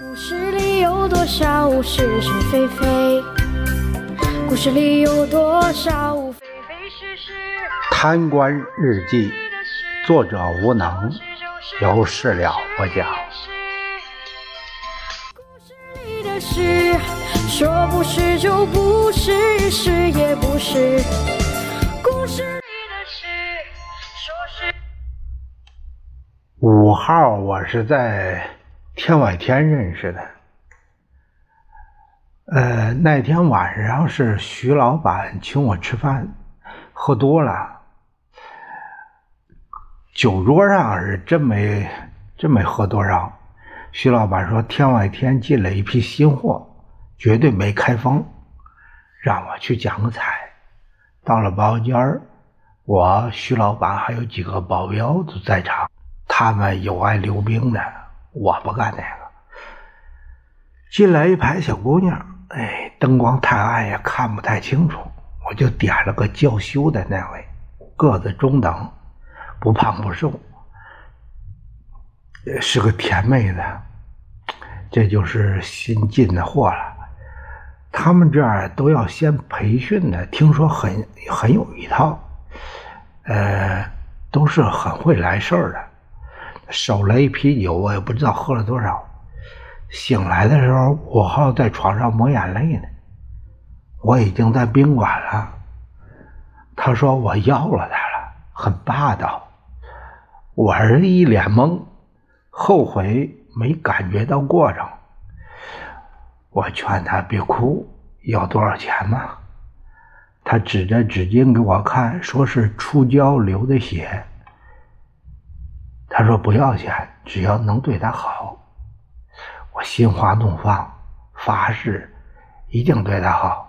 故事里有多少是是非非？故事里有多少非非是是？贪官日记，作者无能，有事了不讲。故事里的事，说不是就不是，是也不是。故事里的事，说是。五号，我是在天外天认识的。呃，那天晚上是徐老板请我吃饭，喝多了，酒桌上是真没真没喝多少。徐老板说天外天进了一批新货，绝对没开封，让我去讲个彩。到了包间儿，我徐老板还有几个保镖都在场，他们有爱溜冰的，我不干那个。进来一排小姑娘。哎，灯光太暗也看不太清楚，我就点了个娇羞的那位，个子中等，不胖不瘦，是个甜妹子。这就是新进的货了，他们这儿都要先培训的，听说很很有一套，呃，都是很会来事儿的。手了一啤酒，我也不知道喝了多少。醒来的时候，我还在床上抹眼泪呢。我已经在宾馆了。他说我要了他了，很霸道。我儿一脸懵，后悔没感觉到过程。我劝他别哭，要多少钱吗？他指着纸巾给我看，说是出胶流的血。他说不要钱，只要能对他好。我心花怒放，发誓一定对他好。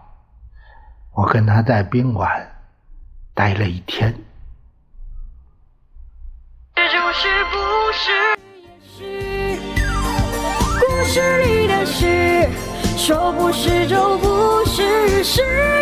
我跟他在宾馆待了一天。这就是故事里的事，说不是就不是，是。